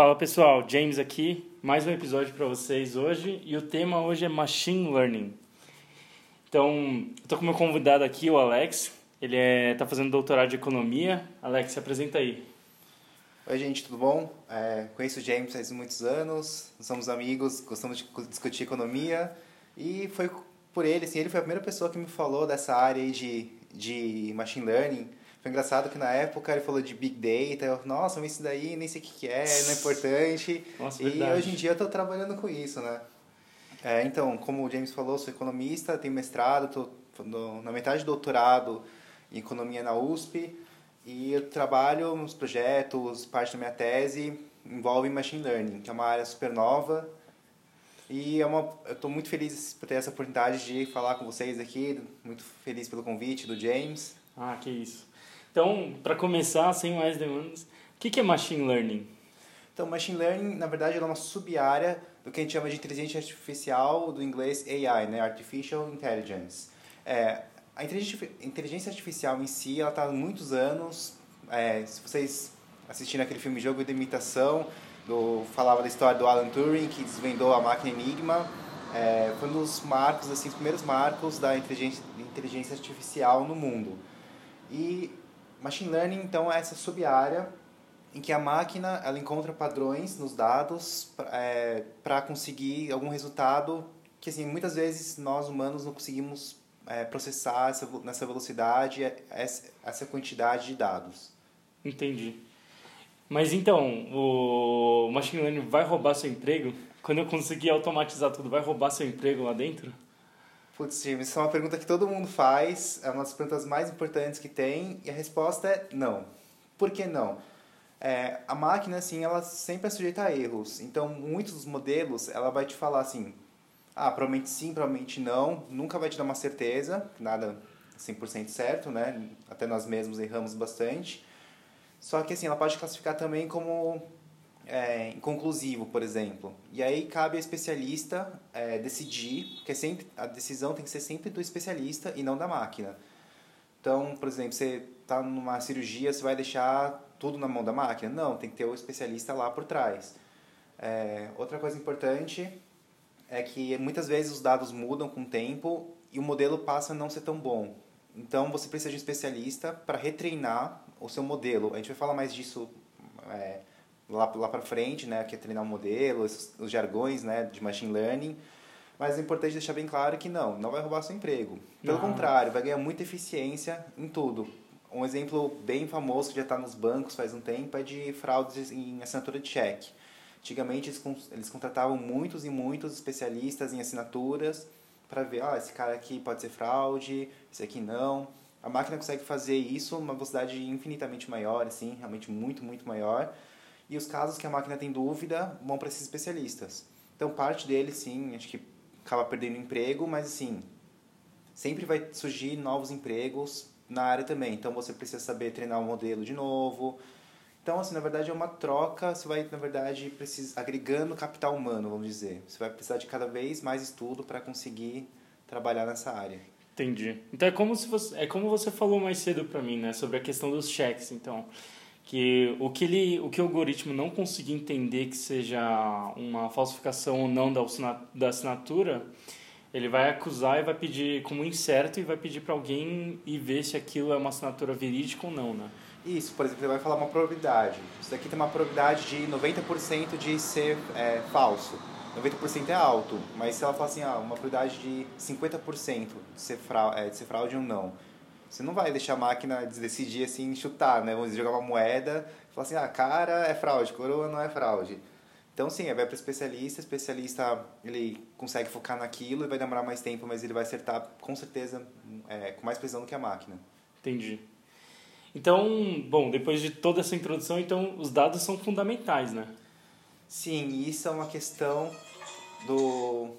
Fala pessoal, James aqui, mais um episódio para vocês hoje e o tema hoje é Machine Learning. Então, estou com meu convidado aqui, o Alex. Ele está é, fazendo doutorado de economia. Alex, se apresenta aí. Oi, gente, tudo bom? É, conheço o James faz muitos anos, somos amigos, gostamos de discutir economia e foi por ele, assim, ele foi a primeira pessoa que me falou dessa área de, de machine learning. Foi engraçado que na época ele falou de Big Data, eu, nossa, mas isso daí nem sei o que é, não é importante. Nossa, e verdade. hoje em dia eu estou trabalhando com isso, né? É, então, como o James falou, sou economista, tenho mestrado, estou na metade do doutorado em economia na USP e eu trabalho nos projetos, parte da minha tese envolve machine learning, que é uma área super nova e é uma, eu estou muito feliz por ter essa oportunidade de falar com vocês aqui, muito feliz pelo convite do James. Ah, que isso. Então, para começar, sem mais demandas, o que é machine learning? Então, machine learning, na verdade, é uma sub-área do que a gente chama de inteligência artificial, do inglês AI, né? Artificial Intelligence. É, a inteligência artificial em si, ela está há muitos anos. É, se vocês assistiram aquele filme Jogo de Imitação, do, falava da história do Alan Turing, que desvendou a máquina Enigma. É, foi um dos marcos, assim, os primeiros marcos da inteligência, inteligência artificial no mundo. E machine learning, então, é essa sub-área em que a máquina ela encontra padrões nos dados é, para conseguir algum resultado que assim muitas vezes nós humanos não conseguimos é, processar essa, nessa velocidade essa, essa quantidade de dados. Entendi. Mas então, o machine learning vai roubar seu emprego? Quando eu conseguir automatizar tudo, vai roubar seu emprego lá dentro? Putz, Jim, isso é uma pergunta que todo mundo faz, é uma das perguntas mais importantes que tem, e a resposta é não. Por que não? É, a máquina, assim, ela sempre é sujeita a erros. Então, muitos dos modelos, ela vai te falar assim, ah, provavelmente sim, provavelmente não, nunca vai te dar uma certeza, nada 100% certo, né? Até nós mesmos erramos bastante. Só que, assim, ela pode classificar também como é, inconclusivo, por exemplo. E aí cabe ao especialista é, decidir, porque sempre, a decisão tem que ser sempre do especialista e não da máquina. Então, por exemplo, você está numa cirurgia, você vai deixar tudo na mão da máquina? Não, tem que ter o especialista lá por trás. É, outra coisa importante é que muitas vezes os dados mudam com o tempo e o modelo passa a não ser tão bom. Então você precisa de um especialista para retreinar o seu modelo. A gente vai falar mais disso é, lá, lá para frente, né, que é treinar o um modelo, os, os jargões né, de machine learning. Mas é importante deixar bem claro que não, não vai roubar seu emprego. Pelo não. contrário, vai ganhar muita eficiência em tudo. Um exemplo bem famoso que já está nos bancos faz um tempo é de fraudes em assinatura de cheque. Antigamente eles contratavam muitos e muitos especialistas em assinaturas para ver, ah, esse cara aqui pode ser fraude, esse aqui não. A máquina consegue fazer isso uma velocidade infinitamente maior, assim, realmente muito, muito maior. E os casos que a máquina tem dúvida vão para esses especialistas. Então, parte deles, sim, acho que acaba perdendo emprego, mas assim, sempre vai surgir novos empregos na área também. Então você precisa saber treinar o modelo de novo. Então, assim, na verdade é uma troca, você vai, na verdade, precisa, agregando capital humano, vamos dizer. Você vai precisar de cada vez mais estudo para conseguir trabalhar nessa área. Entendi. Então é como se você, é como você falou mais cedo para mim, né, sobre a questão dos cheques, então, que o que ele, o que o algoritmo não conseguir entender que seja uma falsificação ou não da, da assinatura, ele vai acusar e vai pedir como incerto e vai pedir para alguém ir ver se aquilo é uma assinatura verídica ou não, né? Isso, por exemplo, ele vai falar uma probabilidade. Isso daqui tem uma probabilidade de 90% de ser é, falso. 90% é alto, mas se ela falar assim, ah, uma probabilidade de 50% de ser, fraude, é, de ser fraude ou não, você não vai deixar a máquina decidir assim, chutar, né? Vamos jogar uma moeda e falar assim, ah, cara é fraude, coroa não é fraude. Então, sim, vai para o especialista, o especialista ele consegue focar naquilo e vai demorar mais tempo, mas ele vai acertar com certeza é, com mais precisão do que a máquina. Entendi. Então, bom, depois de toda essa introdução, então os dados são fundamentais, né? Sim, isso é uma questão do,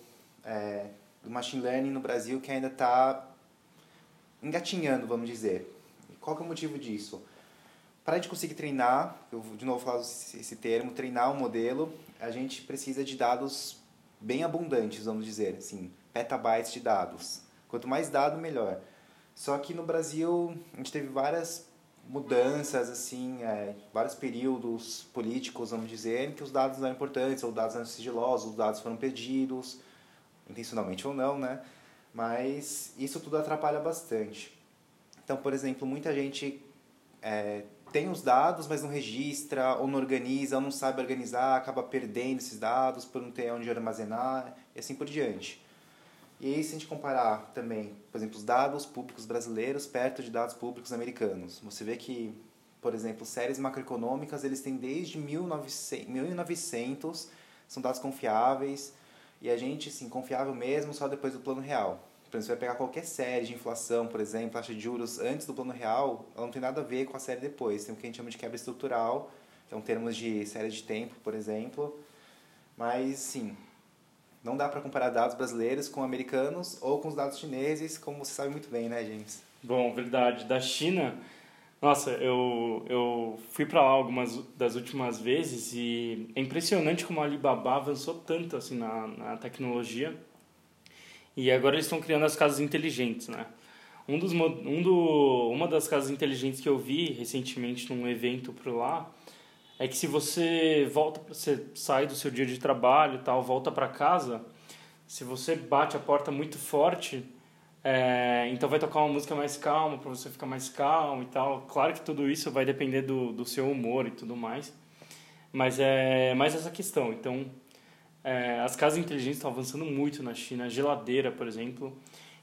é, do machine learning no Brasil que ainda está engatinhando, vamos dizer. Qual que é o motivo disso? Para a gente conseguir treinar, eu de novo falo esse termo, treinar um modelo, a gente precisa de dados bem abundantes, vamos dizer, assim, petabytes de dados. Quanto mais dado, melhor. Só que no Brasil, a gente teve várias mudanças, assim, é, vários períodos políticos, vamos dizer, em que os dados não eram importantes, ou os dados eram sigilosos, os dados foram perdidos, intencionalmente ou não, né? Mas isso tudo atrapalha bastante. Então, por exemplo, muita gente é, tem os dados, mas não registra, ou não organiza, ou não sabe organizar, acaba perdendo esses dados por não ter onde armazenar, e assim por diante. E aí, se a gente comparar também, por exemplo, os dados públicos brasileiros perto de dados públicos americanos, você vê que, por exemplo, séries macroeconômicas, eles têm desde 1900, 1900 são dados confiáveis, e a gente, sim, confiável mesmo só depois do plano real. Por exemplo, você vai pegar qualquer série de inflação, por exemplo, taxa de juros antes do plano real, ela não tem nada a ver com a série depois. Tem o que a gente chama de quebra estrutural, que é termos de série de tempo, por exemplo. Mas, sim, não dá para comparar dados brasileiros com americanos ou com os dados chineses, como você sabe muito bem, né, James? Bom, verdade. Da China, nossa, eu, eu fui para lá algumas das últimas vezes e é impressionante como a Alibaba avançou tanto assim na, na tecnologia e agora eles estão criando as casas inteligentes, né? Um dos, um do, uma das casas inteligentes que eu vi recentemente num evento por lá é que se você volta, você sai do seu dia de trabalho e tal, volta para casa, se você bate a porta muito forte, é, então vai tocar uma música mais calma para você ficar mais calmo e tal. Claro que tudo isso vai depender do, do seu humor e tudo mais, mas é mais essa questão. Então é, as casas inteligentes estão avançando muito na China. A geladeira, por exemplo.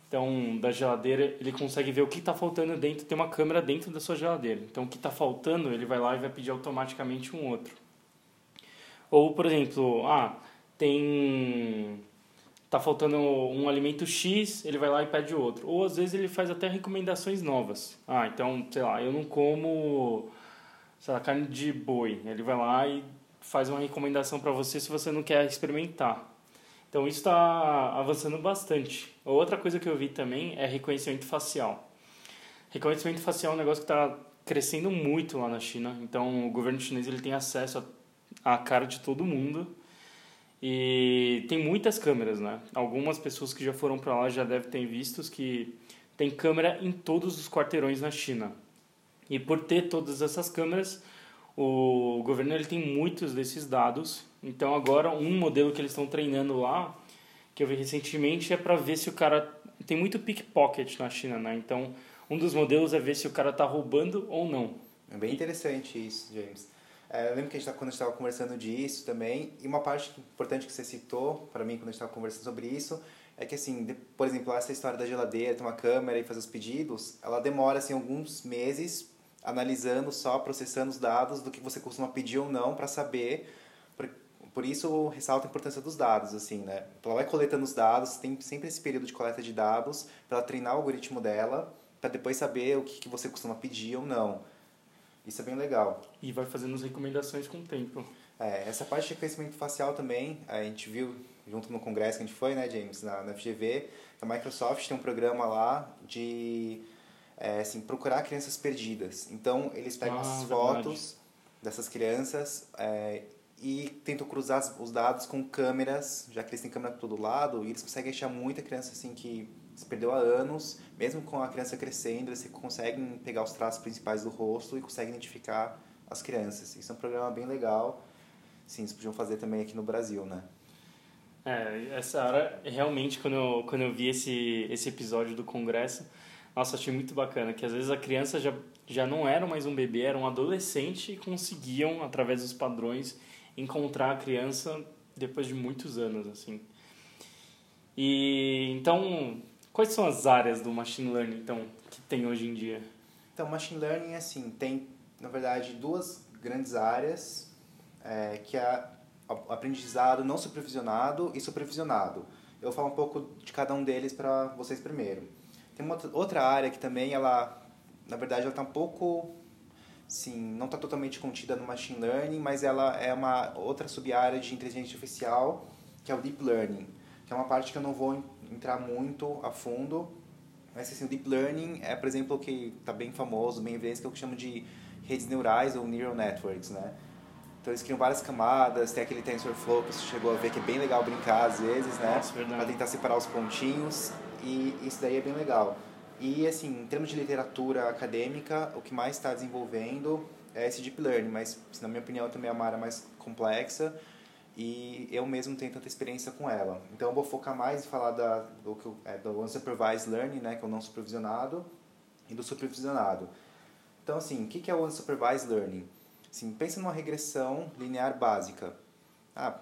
Então, da geladeira, ele consegue ver o que está faltando dentro. Tem uma câmera dentro da sua geladeira. Então, o que está faltando, ele vai lá e vai pedir automaticamente um outro. Ou, por exemplo, ah, tem tá faltando um alimento X, ele vai lá e pede outro. Ou às vezes ele faz até recomendações novas. Ah, então, sei lá, eu não como sei lá, carne de boi. Ele vai lá e faz uma recomendação para você se você não quer experimentar. Então isso está avançando bastante. Outra coisa que eu vi também é reconhecimento facial. Reconhecimento facial é um negócio que está crescendo muito lá na China. Então o governo chinês ele tem acesso à cara de todo mundo e tem muitas câmeras, né? Algumas pessoas que já foram para lá já devem ter visto que tem câmera em todos os quarteirões na China. E por ter todas essas câmeras, o governo ele tem muitos desses dados. Então agora um modelo que eles estão treinando lá, que eu vi recentemente, é para ver se o cara tem muito pickpocket na China, né? Então um dos modelos é ver se o cara está roubando ou não. É bem interessante isso, James. É, eu lembro que a gente, quando a gente estava conversando disso também, e uma parte importante que você citou para mim quando a gente estava conversando sobre isso, é que assim, de, por exemplo, essa história da geladeira, ter uma câmera e fazer os pedidos, ela demora assim alguns meses analisando só, processando os dados do que você costuma pedir ou não para saber. Por, por isso, ressalta a importância dos dados, assim, né? Ela vai coletando os dados, tem sempre esse período de coleta de dados para treinar o algoritmo dela, para depois saber o que, que você costuma pedir ou não. Isso é bem legal. E vai fazendo as recomendações com o tempo. É, essa parte de reconhecimento facial também, a gente viu junto no congresso que a gente foi, né, James, na, na FGV, a Microsoft tem um programa lá de é, assim, procurar crianças perdidas. Então, eles pegam ah, fotos dessas crianças é, e tentam cruzar os dados com câmeras, já que eles têm câmera por todo lado, e eles conseguem achar muita criança assim que se perdeu há anos, mesmo com a criança crescendo, eles conseguem pegar os traços principais do rosto e conseguem identificar as crianças. Isso é um programa bem legal. Sim, eles podiam fazer também aqui no Brasil, né? É, essa hora, realmente, quando eu, quando eu vi esse, esse episódio do Congresso, nossa, achei muito bacana, que às vezes a criança já, já não era mais um bebê, era um adolescente e conseguiam, através dos padrões, encontrar a criança depois de muitos anos, assim. E, então, quais são as áreas do machine learning, então, que tem hoje em dia? Então, machine learning, assim, tem, na verdade, duas grandes áreas, é, que é aprendizado não supervisionado e supervisionado. Eu falar um pouco de cada um deles para vocês primeiro. Tem uma outra área que também ela, na verdade, ela está um pouco, sim, não está totalmente contida no machine learning, mas ela é uma outra sub-área de inteligência artificial, que é o deep learning, que é uma parte que eu não vou entrar muito a fundo, mas assim, o deep learning é, por exemplo, o que está bem famoso, bem evidente, que é o que chama de redes neurais ou neural networks, né? Então eles criam várias camadas, tem aquele TensorFlow que você chegou a ver que é bem legal brincar às vezes, né? Para tentar separar os pontinhos e isso daí é bem legal. E, assim, em termos de literatura acadêmica, o que mais está desenvolvendo é esse Deep Learning, mas, na minha opinião, também é uma área mais complexa e eu mesmo tenho tanta experiência com ela. Então, eu vou focar mais em falar da, do, é, do Unsupervised Learning, né, que é o não supervisionado, e do supervisionado. Então, assim, o que é o Unsupervised Learning? Assim, pensa numa regressão linear básica. Ah,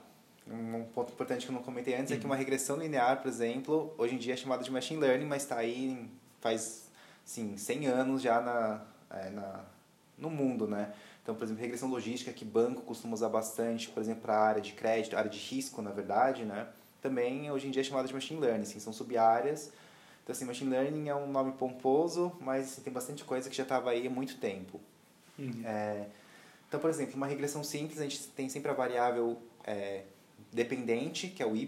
um ponto importante que eu não comentei antes uhum. é que uhum. uma regressão linear, por exemplo, hoje em dia é chamada de Machine Learning, mas está aí faz, sim, 100 anos já na, é, na, no mundo, né? Então, por exemplo, regressão logística, que banco costuma usar bastante, por exemplo, para a área de crédito, área de risco, na verdade, né? Também, hoje em dia, é chamada de Machine Learning, assim, são sub-áreas. Então, assim, Machine Learning é um nome pomposo, mas assim, tem bastante coisa que já estava aí há muito tempo. Uhum. É, então, por exemplo, uma regressão simples, a gente tem sempre a variável é, dependente, que é o y,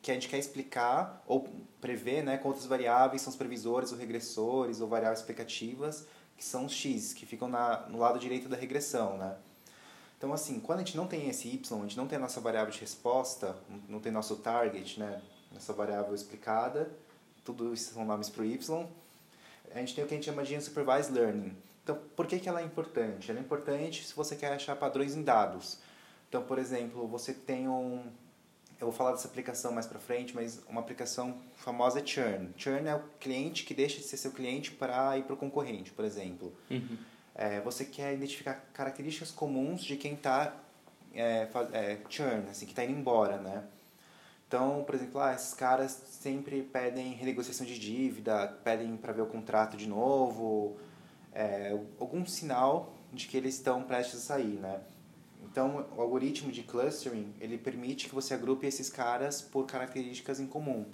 que a gente quer explicar ou prever né, com outras variáveis, são os previsores ou regressores ou variáveis explicativas, que são os x, que ficam na, no lado direito da regressão, né? Então, assim, quando a gente não tem esse y, a gente não tem a nossa variável de resposta, não tem nosso target, né? Nossa variável explicada, tudo isso são nomes para o y, a gente tem o que a gente chama de unsupervised learning. Então, por que, que ela é importante? Ela é importante se você quer achar padrões em dados. Então, por exemplo, você tem um, eu vou falar dessa aplicação mais para frente, mas uma aplicação famosa é churn. Churn é o cliente que deixa de ser seu cliente para ir para o concorrente, por exemplo. Uhum. É, você quer identificar características comuns de quem está é, é, churn, assim, que está indo embora, né? Então, por exemplo, ah, esses caras sempre pedem renegociação de dívida, pedem para ver o contrato de novo, é, algum sinal de que eles estão prestes a sair, né? Então, o algoritmo de clustering, ele permite que você agrupe esses caras por características em comum.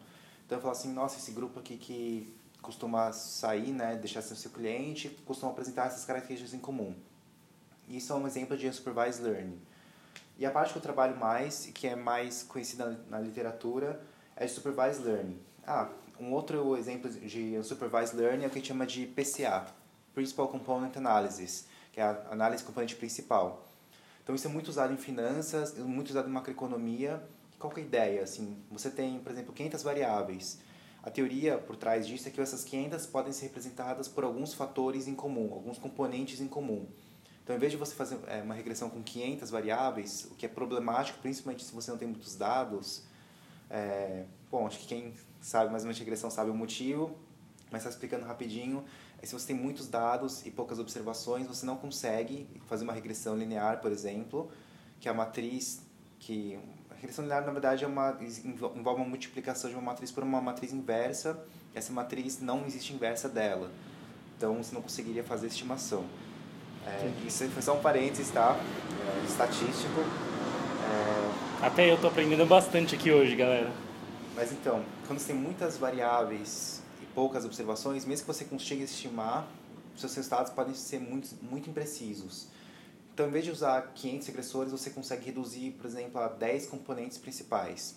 Então, falo assim, nossa, esse grupo aqui que costuma sair, né, deixar ser seu cliente, costuma apresentar essas características em comum. Isso é um exemplo de unsupervised learning. E a parte que eu trabalho mais, que é mais conhecida na literatura, é de supervised learning. Ah, um outro exemplo de unsupervised learning é o que a gente chama de PCA, Principal Component Analysis, que é a análise componente principal. Então isso é muito usado em finanças, muito usado em macroeconomia. Qual é a ideia? Assim, você tem, por exemplo, 500 variáveis. A teoria por trás disso é que essas 500 podem ser representadas por alguns fatores em comum, alguns componentes em comum. Então, em vez de você fazer é, uma regressão com 500 variáveis, o que é problemático, principalmente se você não tem muitos dados, é, bom, acho que quem sabe mais ou menos regressão sabe o motivo, mas está explicando rapidinho, e se você tem muitos dados e poucas observações, você não consegue fazer uma regressão linear, por exemplo, que é a matriz que a regressão linear na verdade é uma envolve uma multiplicação de uma matriz por uma matriz inversa. Essa matriz não existe inversa dela. Então você não conseguiria fazer estimação. É, isso foi só um parênteses, tá? É, estatístico. É... Até eu tô aprendendo bastante aqui hoje, galera. Mas então, quando você tem muitas variáveis poucas observações, mesmo que você consiga estimar, seus resultados podem ser muito, muito imprecisos. Então, em vez de usar 500 regressores, você consegue reduzir, por exemplo, a 10 componentes principais.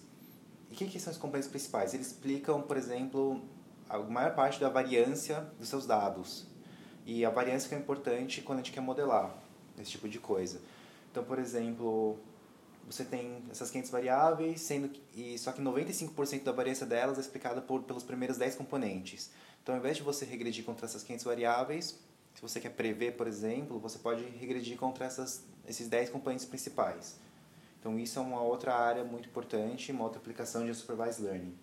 E o que, que são os componentes principais? Eles explicam, por exemplo, a maior parte da variância dos seus dados. E a variância que é importante quando a gente quer modelar esse tipo de coisa. Então, por exemplo, você tem essas 500 variáveis, sendo que, e só que 95% da variância delas é explicada por, pelos primeiros 10 componentes. Então, ao invés de você regredir contra essas 500 variáveis, se você quer prever, por exemplo, você pode regredir contra essas, esses 10 componentes principais. Então, isso é uma outra área muito importante, uma outra aplicação de Supervised Learning.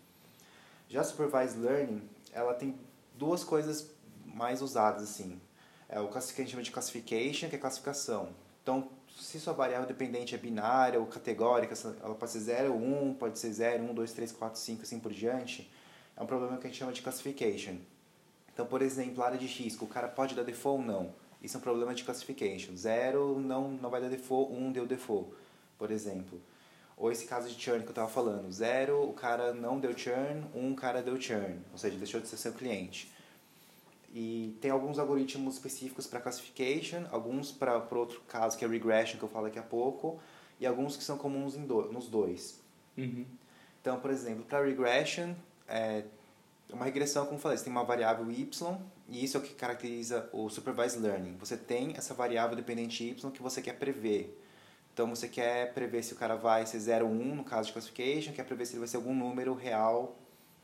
Já Supervised Learning, ela tem duas coisas mais usadas, assim. É o que a gente chama de classification, que é classificação. Então, se sua variável dependente é binária ou categórica, ela pode ser 0 ou 1, pode ser 0, 1, 2, 3, 4, 5, assim por diante, é um problema que a gente chama de classification. Então, por exemplo, área de risco, o cara pode dar default ou não. Isso é um problema de classification. 0 não, não vai dar default, 1 um deu default, por exemplo. Ou esse caso de churn que eu estava falando. 0, o cara não deu churn, 1, um, o cara deu churn. Ou seja, deixou de ser seu cliente. E tem alguns algoritmos específicos para classification, alguns para outro caso que é regression, que eu falo daqui a pouco, e alguns que são comuns do, nos dois. Uhum. Então, por exemplo, para regression, é uma regressão, como eu falei, você tem uma variável y, e isso é o que caracteriza o supervised learning. Você tem essa variável dependente y que você quer prever. Então, você quer prever se o cara vai ser 0 ou 1 no caso de classification, quer prever se ele vai ser algum número real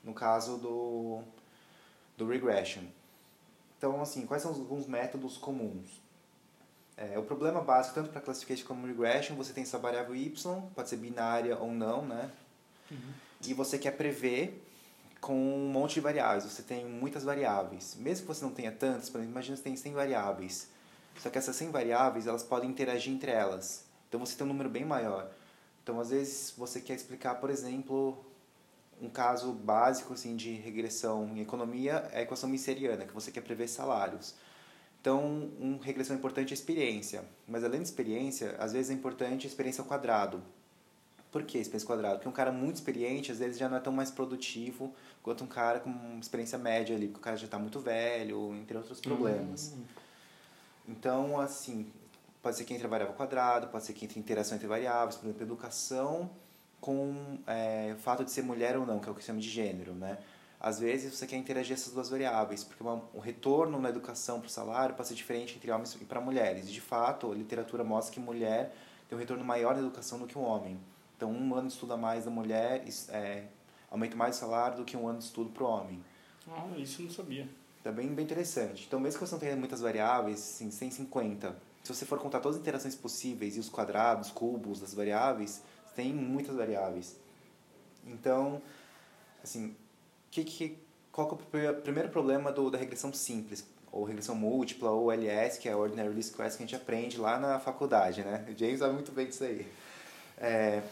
no caso do, do regression. Então, assim, quais são alguns métodos comuns? É, o problema básico, tanto para classification como regression, você tem essa variável y, pode ser binária ou não, né? Uhum. E você quer prever com um monte de variáveis. Você tem muitas variáveis. Mesmo que você não tenha tantas, por exemplo, imagina que você tem 100 variáveis. Só que essas 100 variáveis, elas podem interagir entre elas. Então você tem um número bem maior. Então, às vezes, você quer explicar, por exemplo, um caso básico assim, de regressão em economia é a equação misseriana, que você quer prever salários. Então, uma regressão importante é a experiência. Mas além da experiência, às vezes é importante a experiência ao quadrado. Por que experiência ao quadrado? Porque um cara muito experiente, às vezes, já não é tão mais produtivo quanto um cara com experiência média ali, porque o cara já está muito velho, entre outros problemas. Hum. Então, assim, pode ser que entre a variável ao quadrado, pode ser que entre interação entre variáveis, por exemplo, educação com é, o fato de ser mulher ou não, que é o que se chama de gênero, né? Às vezes você quer interagir essas duas variáveis, porque uma, o retorno na educação para o salário ser diferente entre homens e para mulheres. E de fato, a literatura mostra que mulher tem um retorno maior na educação do que um homem. Então, um ano de estudo a mais da mulher é, aumenta mais o salário do que um ano de estudo para o homem. Ah, isso eu não sabia. Tá bem, bem interessante. Então, mesmo que você não tenha muitas variáveis, assim, 150, se você for contar todas as interações possíveis e os quadrados, cubos das variáveis, tem muitas variáveis. Então, assim, que, que, qual que é o primeiro problema do, da regressão simples? Ou regressão múltipla, ou LS, que é a Ordinary Least Squares, que a gente aprende lá na faculdade, né? O James sabe muito bem disso aí. É,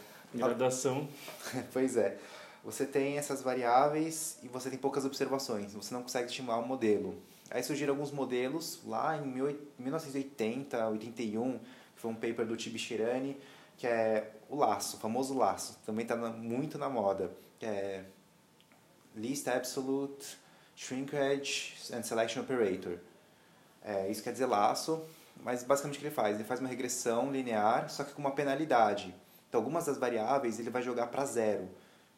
pois é. Você tem essas variáveis e você tem poucas observações. Você não consegue estimular um modelo. Aí surgiram alguns modelos lá em 1980, 81, que foi um paper do Tibishirani, que é o laço, o famoso laço. Também está muito na moda. Que é Least Absolute Shrinkage and Selection Operator. É, isso quer dizer laço, mas basicamente o que ele faz? Ele faz uma regressão linear, só que com uma penalidade. Então, algumas das variáveis ele vai jogar para zero.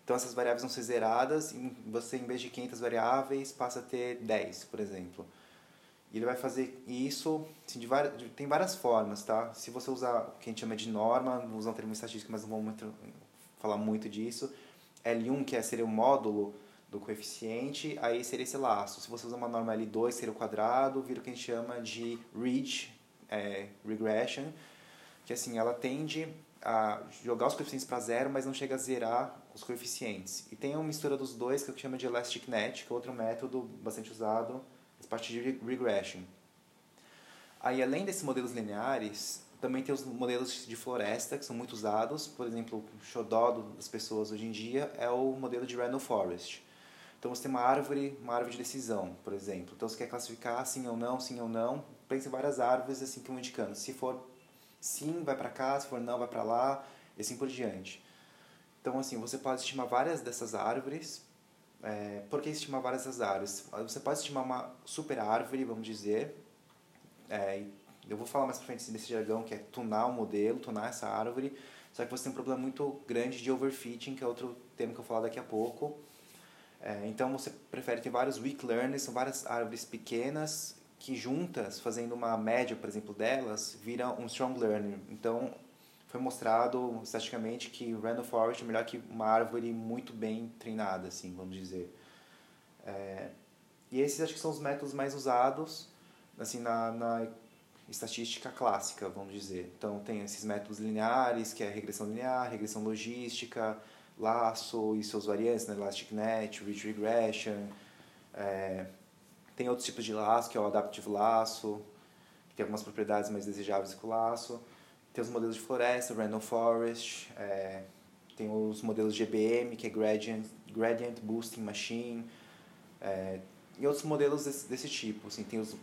Então, essas variáveis vão ser zeradas e você, em vez de 500 variáveis, passa a ter 10, por exemplo. E ele vai fazer isso assim, de várias, de, tem várias formas, tá? Se você usar o que a gente chama de norma, vou usar um termo estatístico, mas não vou muito, falar muito disso. L1, que é, seria o módulo do coeficiente, aí seria esse laço. Se você usar uma norma L2, seria o quadrado, vira o que a gente chama de ridge, é, regression, que assim, ela tende a jogar os coeficientes para zero, mas não chega a zerar os coeficientes. E tem uma mistura dos dois que o que chama de elastic net, que é outro método bastante usado partir de regression. Aí, além desses modelos lineares, também tem os modelos de floresta, que são muito usados. Por exemplo, o xodó das pessoas hoje em dia é o modelo de Random Forest. Então, você tem uma árvore, uma árvore de decisão, por exemplo. Então, você quer classificar sim ou não, sim ou não. Pense em várias árvores assim que vão indicando. Se for sim, vai para cá. Se for não, vai para lá. E assim por diante. Então, assim, você pode estimar várias dessas árvores é, por que estimar várias das árvores? Você pode estimar uma super árvore, vamos dizer. É, eu vou falar mais pra frente desse jargão, que é tunar o modelo, tunar essa árvore. Só que você tem um problema muito grande de overfitting, que é outro tema que eu vou falar daqui a pouco. É, então você prefere ter vários weak learners, são várias árvores pequenas que juntas, fazendo uma média, por exemplo, delas, viram um strong learner. Então foi mostrado estatisticamente que Random Forest é melhor que uma árvore muito bem treinada, assim, vamos dizer. É, e esses acho que são os métodos mais usados assim na, na estatística clássica, vamos dizer. Então tem esses métodos lineares, que é regressão linear, regressão logística, laço e seus variantes, né? Elastic Net, Ridge Regression. É, tem outros tipos de laço, que é o Adaptive Laço, que tem algumas propriedades mais desejáveis que o laço. Tem os modelos de floresta, Random Forest, é, tem os modelos GBM, que é Gradient, Gradient Boosting Machine, é, e outros modelos desse, desse tipo. Assim, tem os,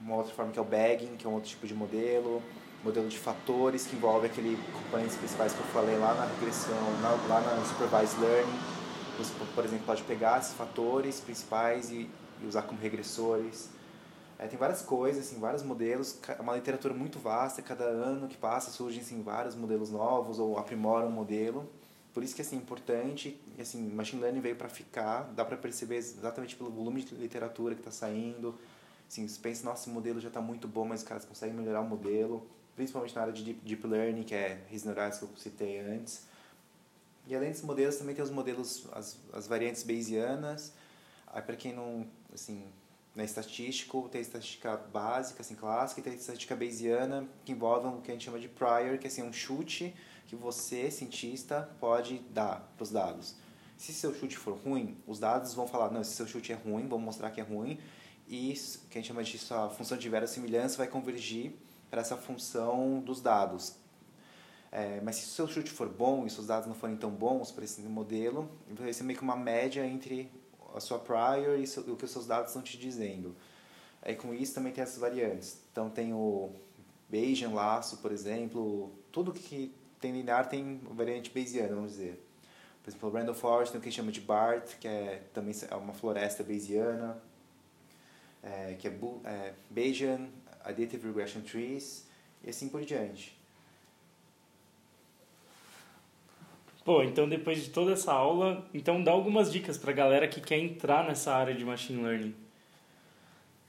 uma outra forma que é o Bagging, que é um outro tipo de modelo, modelo de fatores, que envolve aquele componentes principais que eu falei lá na regressão, na, lá na Supervised Learning. Você, por exemplo, pode pegar esses fatores principais e, e usar como regressores. É, tem várias coisas, assim, vários modelos, uma literatura muito vasta, cada ano que passa surgem assim, vários modelos novos ou aprimoram o modelo. Por isso que assim, é importante, assim, machine learning veio para ficar, dá para perceber exatamente pelo volume de literatura que está saindo. Assim, você pensa, nossa, esse modelo já está muito bom, mas os caras conseguem melhorar o modelo, principalmente na área de deep, deep learning, que é Reasonable que eu citei antes. E além desses modelos, também tem os modelos, as, as variantes bayesianas. Aí, para quem não assim, na estatística, tem estatística básica, assim, clássica, e tem estatística bayesiana, que envolve o que a gente chama de prior, que é assim, um chute que você, cientista, pode dar para os dados. Se seu chute for ruim, os dados vão falar, não, esse seu chute é ruim, vamos mostrar que é ruim, e que a gente chama disso, a função de verossimilhança vai convergir para essa função dos dados. É, mas se o seu chute for bom e seus dados não forem tão bons para esse modelo, vai ser meio que uma média entre a sua prior e o que os seus dados estão te dizendo. Aí com isso também tem essas variantes. Então tem o Bayesian laço, por exemplo, tudo que tem linear tem variante Bayesiana, vamos dizer. Por exemplo, o Random Forest tem o que chama de BART, que é também é uma floresta Bayesiana, é, que é, é Bayesian, Additive Regression Trees, e assim por diante. Pô, então depois de toda essa aula, então dá algumas dicas para a galera que quer entrar nessa área de machine learning.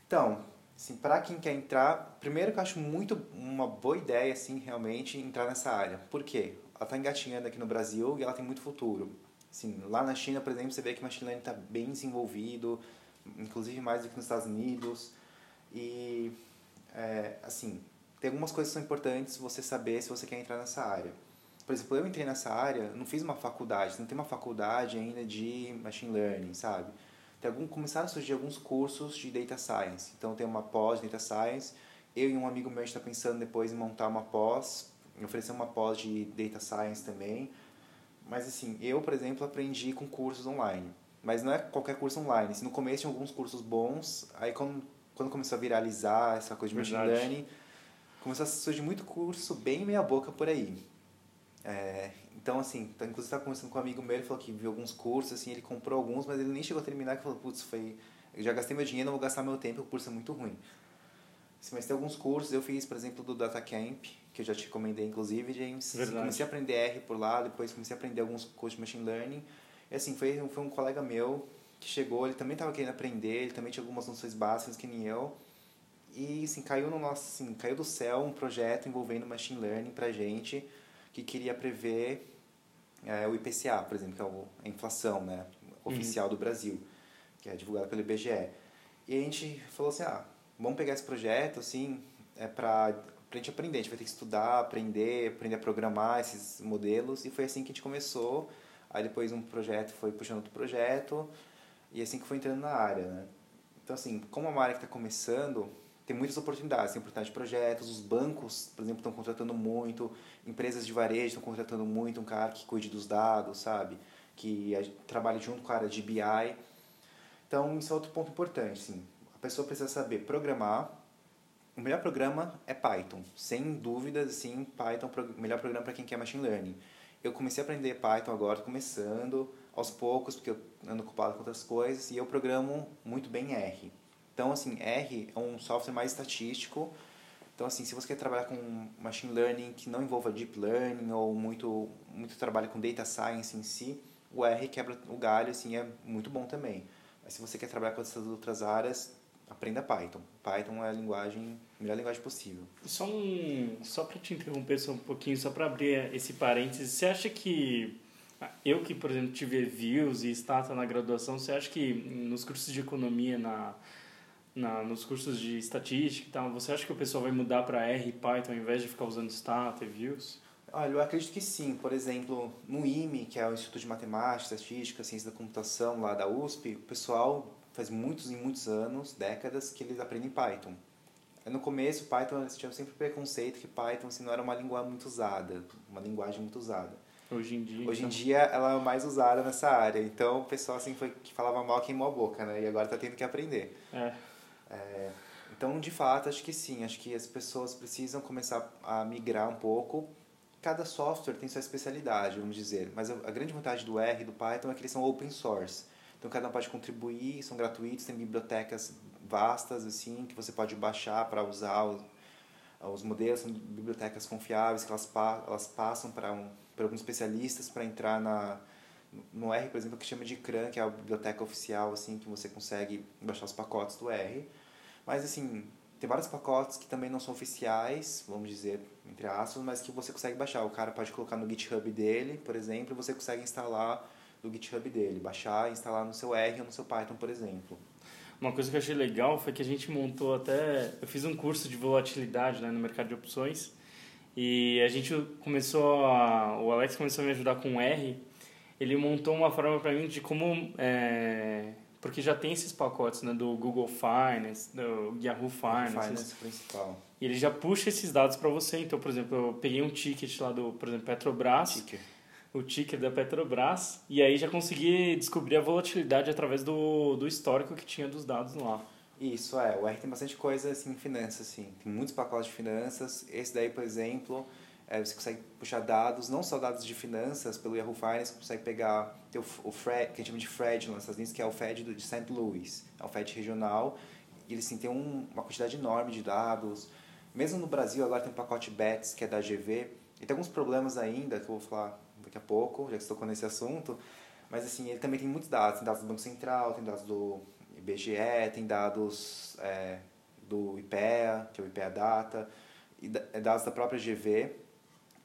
Então, assim, para quem quer entrar, primeiro que eu acho muito uma boa ideia, assim, realmente entrar nessa área. Por quê? Ela está engatinhando aqui no Brasil e ela tem muito futuro. Assim, lá na China, por exemplo, você vê que machine learning está bem desenvolvido, inclusive mais do que nos Estados Unidos. E, é, assim, tem algumas coisas que são importantes você saber se você quer entrar nessa área por exemplo, eu entrei nessa área, não fiz uma faculdade, não tem uma faculdade ainda de machine learning, sabe? Tem algum, começaram a surgir alguns cursos de data science. Então tem uma pós de data science. Eu e um amigo meu está pensando depois em montar uma pós, oferecer uma pós de data science também. Mas assim, eu, por exemplo, aprendi com cursos online. Mas não é qualquer curso online. Assim, no começo tinha alguns cursos bons, aí quando, quando começou a viralizar essa coisa de Verdade. machine learning, começou a surgir muito curso bem meia boca por aí. É, então, assim, tá, inclusive estava conversando com um amigo meu, ele falou que viu alguns cursos, assim, ele comprou alguns, mas ele nem chegou a terminar, que falou, putz, foi... Já gastei meu dinheiro, não vou gastar meu tempo, o curso é muito ruim. Assim, mas tem alguns cursos, eu fiz, por exemplo, do Data Camp, que eu já te recomendei, inclusive, James. Verdade. Comecei a aprender R por lá, depois comecei a aprender alguns cursos de Machine Learning. E, assim, foi, foi um colega meu que chegou, ele também estava querendo aprender, ele também tinha algumas noções básicas que nem eu. E, assim, caiu no nosso, assim, caiu do céu um projeto envolvendo Machine Learning pra gente, que queria prever é, o IPCA, por exemplo, que é a inflação né, oficial uhum. do Brasil, que é divulgada pelo IBGE. E a gente falou assim, ah, vamos pegar esse projeto, assim, é para a gente aprender, a gente vai ter que estudar, aprender, aprender a programar esses modelos, e foi assim que a gente começou. Aí depois um projeto foi puxando outro projeto, e assim que foi entrando na área, né? Então, assim, como é uma área que está começando, tem muitas oportunidades, tem oportunidade de projetos, os bancos, por exemplo, estão contratando muito, empresas de varejo estão contratando muito um cara que cuide dos dados, sabe? Que trabalhe junto com a área de BI. Então, isso é outro ponto importante, sim. A pessoa precisa saber programar. O melhor programa é Python, sem dúvidas, sim, Python é o melhor programa para quem quer machine learning. Eu comecei a aprender Python agora, começando aos poucos, porque eu ando ocupado com outras coisas, e eu programo muito bem R. Então, assim, R é um software mais estatístico. Então, assim, se você quer trabalhar com machine learning que não envolva deep learning ou muito, muito trabalho com data science em si, o R quebra o galho, assim, é muito bom também. Mas se você quer trabalhar com essas outras áreas, aprenda Python. Python é a linguagem, a melhor linguagem possível. Só um, só para te interromper só um pouquinho, só para abrir esse parênteses, você acha que eu que, por exemplo, tive views e stata na graduação, você acha que nos cursos de economia na na, nos cursos de estatística e tal, você acha que o pessoal vai mudar para R e Python ao invés de ficar usando Stata e Views? Olha, eu acredito que sim. Por exemplo, no IME, que é o Instituto de Matemática, Estatística, Ciência da Computação lá da USP, o pessoal faz muitos e muitos anos, décadas, que eles aprendem Python. No começo, Python, eles tinham sempre preconceito que Python assim, não era uma língua muito usada, uma linguagem muito usada. Hoje em dia. Hoje então... em dia ela é mais usada nessa área. Então o pessoal assim foi que falava mal queimou a boca, né? E agora está tendo que aprender. É. É, então, de fato, acho que sim. Acho que as pessoas precisam começar a migrar um pouco. Cada software tem sua especialidade, vamos dizer. Mas a, grande vantagem do R e do Python é que eles são open source. Então, cada um pode contribuir, são gratuitos, tem bibliotecas vastas, assim, que você pode baixar para usar os, os modelos. São bibliotecas confiáveis, que elas, elas passam para um, alguns especialistas para entrar na, no R, por exemplo, que chama de CRAN, que é a biblioteca oficial, assim, que você consegue baixar os pacotes do R. Mas, assim, tem vários pacotes que também não são oficiais, vamos dizer, entre aspas, mas que você consegue baixar. O cara pode colocar no GitHub dele, por exemplo, e você consegue instalar no GitHub dele, baixar e instalar no seu R ou no seu Python, por exemplo. uma coisa que eu achei legal foi que a gente montou até. Eu fiz um curso de volatilidade né, no mercado de opções. E a gente começou a. O Alex começou a me ajudar com R. Ele montou uma forma para mim de como. É, porque já tem esses pacotes né, do Google Finance, do Yahoo Finance. Finance esses, principal. E ele já puxa esses dados para você. Então, por exemplo, eu peguei um ticket lá do, por exemplo, Petrobras. Ticker. O ticker da Petrobras. E aí já consegui descobrir a volatilidade através do, do histórico que tinha dos dados lá. Isso, é. O R tem bastante coisa assim, em finanças, assim. Tem muitos pacotes de finanças. Esse daí, por exemplo, é, você consegue puxar dados, não só dados de finanças pelo Yahoo Finance, você consegue pegar o, o FRED, que a gente chama de FRED nos Estados Unidos, que é o FED de St. Louis. É o FED regional. E eles sim, têm um, uma quantidade enorme de dados. Mesmo no Brasil, agora tem um pacote BETS, que é da GV. E tem alguns problemas ainda, que eu vou falar daqui a pouco, já que estou nesse assunto. Mas assim, ele também tem muitos dados. Tem dados do Banco Central, tem dados do IBGE, tem dados é, do IPEA, que é o IPEA Data, e é dados da própria GV.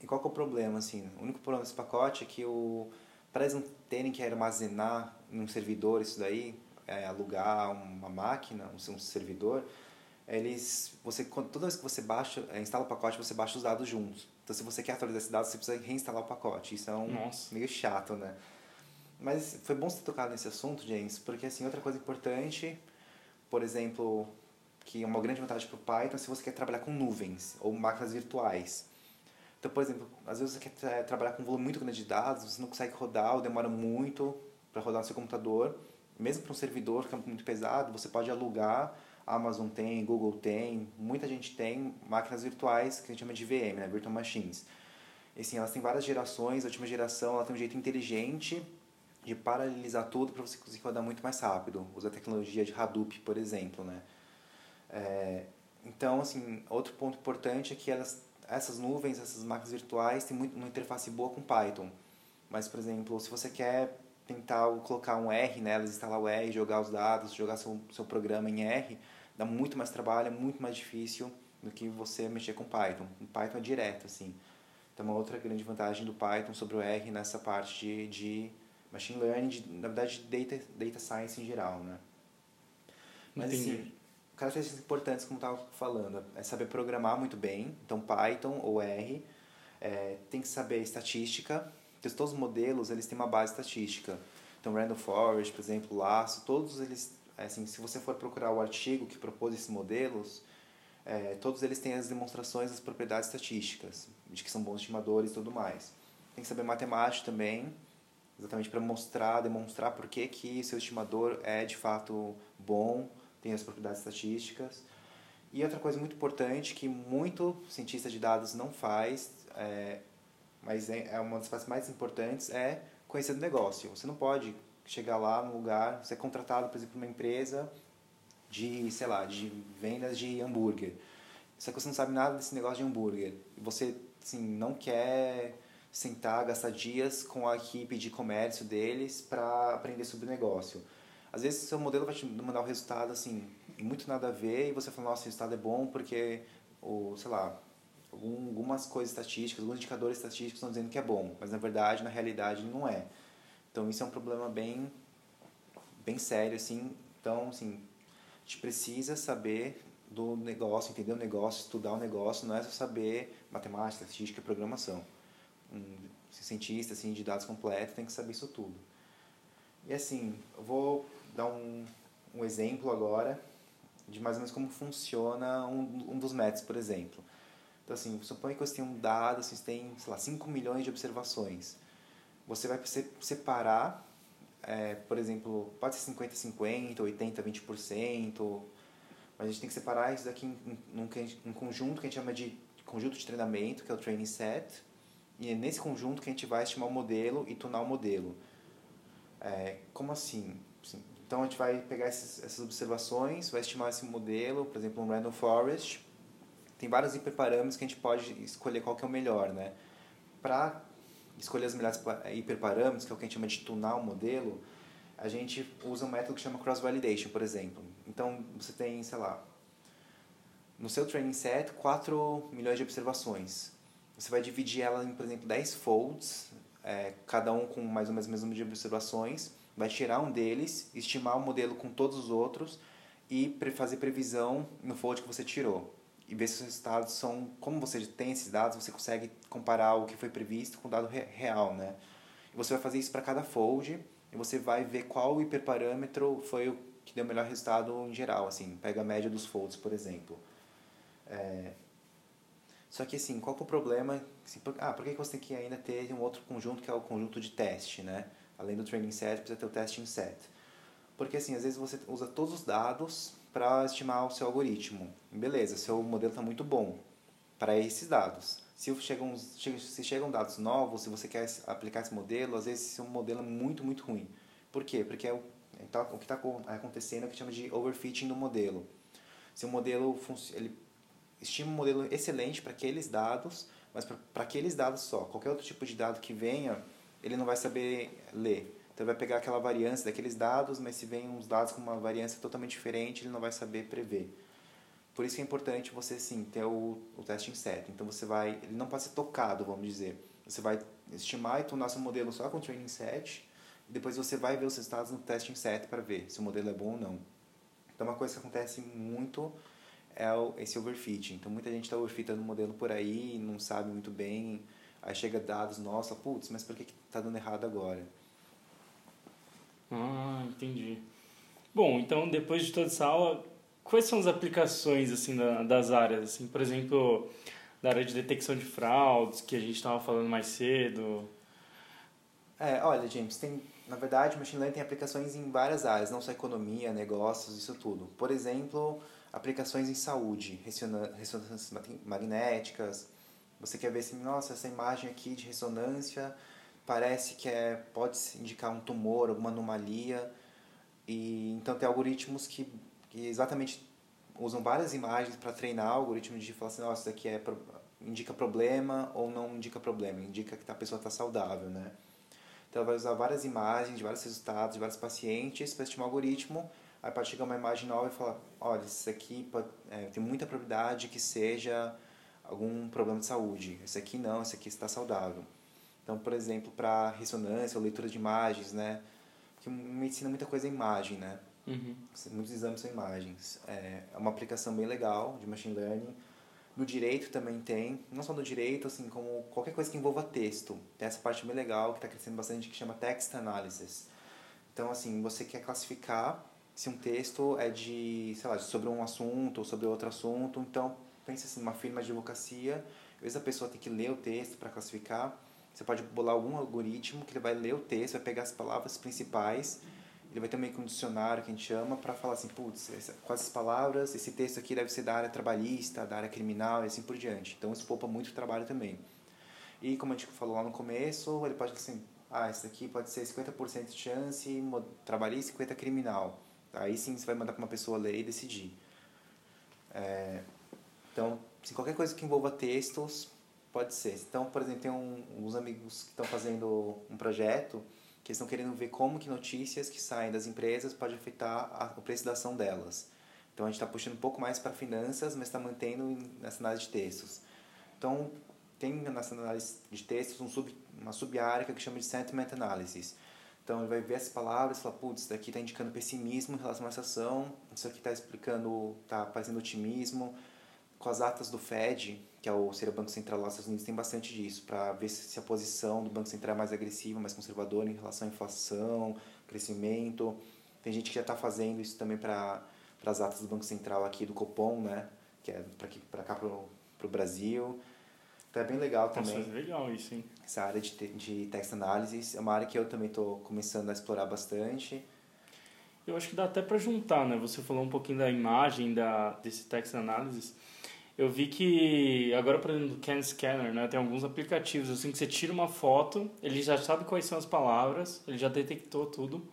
E qual que é o problema? Assim, o único problema desse pacote é que o, para eles não terem que armazenar em um servidor isso daí, é, alugar uma máquina, um, servidor, eles, você, toda vez que você baixa, é, instala o pacote, você baixa os dados juntos. Então, se você quer atualizar esses dados, você precisa reinstalar o pacote. Isso é um Nossa. meio chato, né? Mas foi bom você ter tocado nesse assunto, James, porque assim, outra coisa importante, por exemplo, que é uma grande vantagem para o Python, se você quer trabalhar com nuvens ou máquinas virtuais. Então, por exemplo, às vezes você quer tra trabalhar com um volume muito grande de dados, você não consegue rodar ou demora muito para rodar no seu computador. Mesmo para um servidor que é muito pesado, você pode alugar. A Amazon tem, Google tem, muita gente tem máquinas virtuais que a gente chama de VM, né? Virtual Machines. E, assim, elas têm várias gerações, a última geração ela tem um jeito inteligente de paralelizar tudo para você conseguir rodar muito mais rápido. Usa a tecnologia de Hadoop, por exemplo, né? É, então, assim, outro ponto importante é que elas, essas nuvens, essas máquinas virtuais, têm muito, uma interface boa com Python. Mas, por exemplo, se você quer tentar colocar um R nelas, instalar o R, jogar os dados, jogar seu, seu programa em R, dá muito mais trabalho, é muito mais difícil do que você mexer com Python. O Python é direto, assim. Então, uma outra grande vantagem do Python sobre o R nessa parte de, de machine learning, de, na verdade, data, data science em geral, né? Mas, Entendi. assim, características importantes, como estava falando, é saber programar muito bem, então Python ou R, é, tem que saber estatística, porque todos os modelos, eles têm uma base estatística. Então, Random Forest, por exemplo, Laço, todos eles, assim, se você for procurar o artigo que propôs esses modelos, é, todos eles têm as demonstrações das propriedades estatísticas, de que são bons estimadores e tudo mais. Tem que saber matemática também, exatamente para mostrar, demonstrar por que, que seu estimador é de fato bom, tem as propriedades estatísticas. E outra coisa muito importante que muito cientista de dados não faz, é, mas é, é uma das partes mais importantes, é conhecer do negócio. Você não pode chegar lá no lugar, você é contratado, por exemplo, por uma empresa de, sei lá, de vendas de hambúrguer. Só que você não sabe nada desse negócio de hambúrguer. Você, assim, não quer sentar, gastar dias com a equipe de comércio deles para aprender sobre o negócio. Às vezes seu modelo vai te mandar o resultado assim, muito nada a ver e você fala, nossa, o resultado é bom porque, ou, sei lá, algumas coisas estatísticas, alguns indicadores estatísticos estão dizendo que é bom, mas na verdade, na realidade, não é. Então isso é um problema bem, bem sério, assim. Então, assim, a gente precisa saber do negócio, entender o negócio, estudar o negócio, não é só saber matemática, estatística e programação um cientista assim, de dados completo tem que saber isso tudo. E assim, eu vou dar um, um exemplo agora de mais ou menos como funciona um, um dos métodos, por exemplo. Então, assim, suponha que você tem um dado, assim, você tem, sei lá, 5 milhões de observações. Você vai separar, é, por exemplo, pode ser 50-50, 80-20%, mas a gente tem que separar isso daqui em, em um conjunto que a gente chama de conjunto de treinamento, que é o training set, e é nesse conjunto que a gente vai estimar o modelo e tunar o modelo. É, como assim? Então a gente vai pegar esses, essas observações, vai estimar esse modelo, por exemplo, um random forest. Tem vários hiperparâmetros que a gente pode escolher qual que é o melhor, né? Para escolher os melhores hiperparâmetros, que é o que a gente chama de tunar o modelo, a gente usa um método que chama cross-validation, por exemplo. Então você tem, sei lá, no seu training set, 4 milhões de observações você vai dividir ela em, por exemplo, 10 folds, é, cada um com mais ou menos o mesmo número de observações, vai tirar um deles, estimar o modelo com todos os outros, e fazer previsão no fold que você tirou. E ver se os resultados são como você tem esses dados você consegue comparar o que foi previsto com o dado real né? E você vai fazer isso para cada fold e você vai ver qual hiperparâmetro foi o que deu o melhor resultado em geral assim. Pega a média dos folds por exemplo. É... só que assim qual que é o problema? Assim, por... ah por que você tem que ainda ter um outro conjunto que é o conjunto de teste né além do training set precisa ter o testing set porque assim às vezes você usa todos os dados para estimar o seu algoritmo. Beleza, seu modelo está muito bom para esses dados. Se chegam, se chegam dados novos, se você quer aplicar esse modelo, às vezes modelo é muito, muito ruim. Por quê? Porque é o, então, o que está acontecendo é o que chama de overfitting do modelo. Se o modelo ele estima um modelo excelente para aqueles dados, mas para aqueles dados só. Qualquer outro tipo de dado que venha, ele não vai saber ler. Então, vai pegar aquela variância daqueles dados, mas se vem uns dados com uma variância totalmente diferente, ele não vai saber prever. Por isso que é importante você, sim, ter o, o testing set. Então, você vai... Ele não pode ser tocado, vamos dizer. Você vai estimar e tornar seu modelo só com o training set, e depois você vai ver os resultados no testing set para ver se o modelo é bom ou não. Então, uma coisa que acontece muito é esse overfitting. Então, muita gente está overfitando o modelo por aí, não sabe muito bem, aí chega dados, nossa, putz, mas por que está dando errado agora? Ah, entendi. Bom, então depois de toda essa aula, quais são as aplicações assim da, das áreas? Assim, por exemplo, da área de detecção de fraudes, que a gente estava falando mais cedo. É, olha, James, tem, na verdade, machine learning tem aplicações em várias áreas, não só economia, negócios, isso tudo. Por exemplo, aplicações em saúde, ressonâncias magnéticas. Você quer ver assim, nossa, essa imagem aqui de ressonância parece que é, pode indicar um tumor, alguma anomalia. E, então tem algoritmos que, que exatamente usam várias imagens para treinar algoritmos de falar assim, nossa, isso daqui é, indica problema ou não indica problema, indica que a pessoa está saudável, né? Então ela vai usar várias imagens de vários resultados, de vários pacientes para estimar o algoritmo. Aí pode chegar uma imagem nova e falar, olha, isso aqui pode, é, tem muita probabilidade que seja algum problema de saúde. Esse aqui não, esse aqui está saudável. Então, por exemplo, para ressonância ou leitura de imagens, né? Porque medicina muita coisa é imagem, né? Uhum. Muitos exames são imagens. É, é uma aplicação bem legal de machine learning. No direito também tem, não só no direito, assim, como qualquer coisa que envolva texto. Tem essa parte bem legal que está crescendo bastante que chama text analysis. Então, assim, você quer classificar se um texto é de, sei lá, sobre um assunto ou sobre outro assunto. Então, pense assim, uma firma de advocacia, às vezes a pessoa tem que ler o texto para classificar você pode bolar algum algoritmo que ele vai ler o texto, vai pegar as palavras principais, ele vai ter meio que um dicionário que a gente chama para falar assim, putz, quais as palavras, esse texto aqui deve ser da área trabalhista, da área criminal e assim por diante. Então isso poupa muito trabalho também. E como a gente falou lá no começo, ele pode assim, ah, esse daqui pode ser 50% de chance trabalhista e 50% criminal. Aí sim você vai mandar para uma pessoa ler e decidir. É, então, qualquer coisa que envolva textos, Pode ser. Então, por exemplo, tem um, uns amigos que estão fazendo um projeto que estão querendo ver como que notícias que saem das empresas pode afetar a, o preço da ação delas. Então, a gente está puxando um pouco mais para finanças, mas está mantendo nessa análise de textos. Então, tem nessa análise de textos um sub, uma sub-área que chama de Sentiment Analysis. Então, ele vai ver as palavras e falar, putz, isso daqui está indicando pessimismo em relação a essa ação, isso aqui está explicando, está fazendo otimismo. Com as atas do Fed, que é o, seria o Banco Central lá dos Estados Unidos, tem bastante disso, para ver se a posição do Banco Central é mais agressiva, mais conservadora em relação à inflação, crescimento. Tem gente que já está fazendo isso também para as atas do Banco Central aqui do Copom, né? Que é para cá, para o Brasil. Então é bem legal também. Nossa, é legal isso, hein? Essa área de, de text analysis é uma área que eu também estou começando a explorar bastante. Eu acho que dá até para juntar, né? Você falou um pouquinho da imagem da, desse text analysis eu vi que agora, por exemplo, do Can Scanner, né, tem alguns aplicativos assim que você tira uma foto, ele já sabe quais são as palavras, ele já detectou tudo.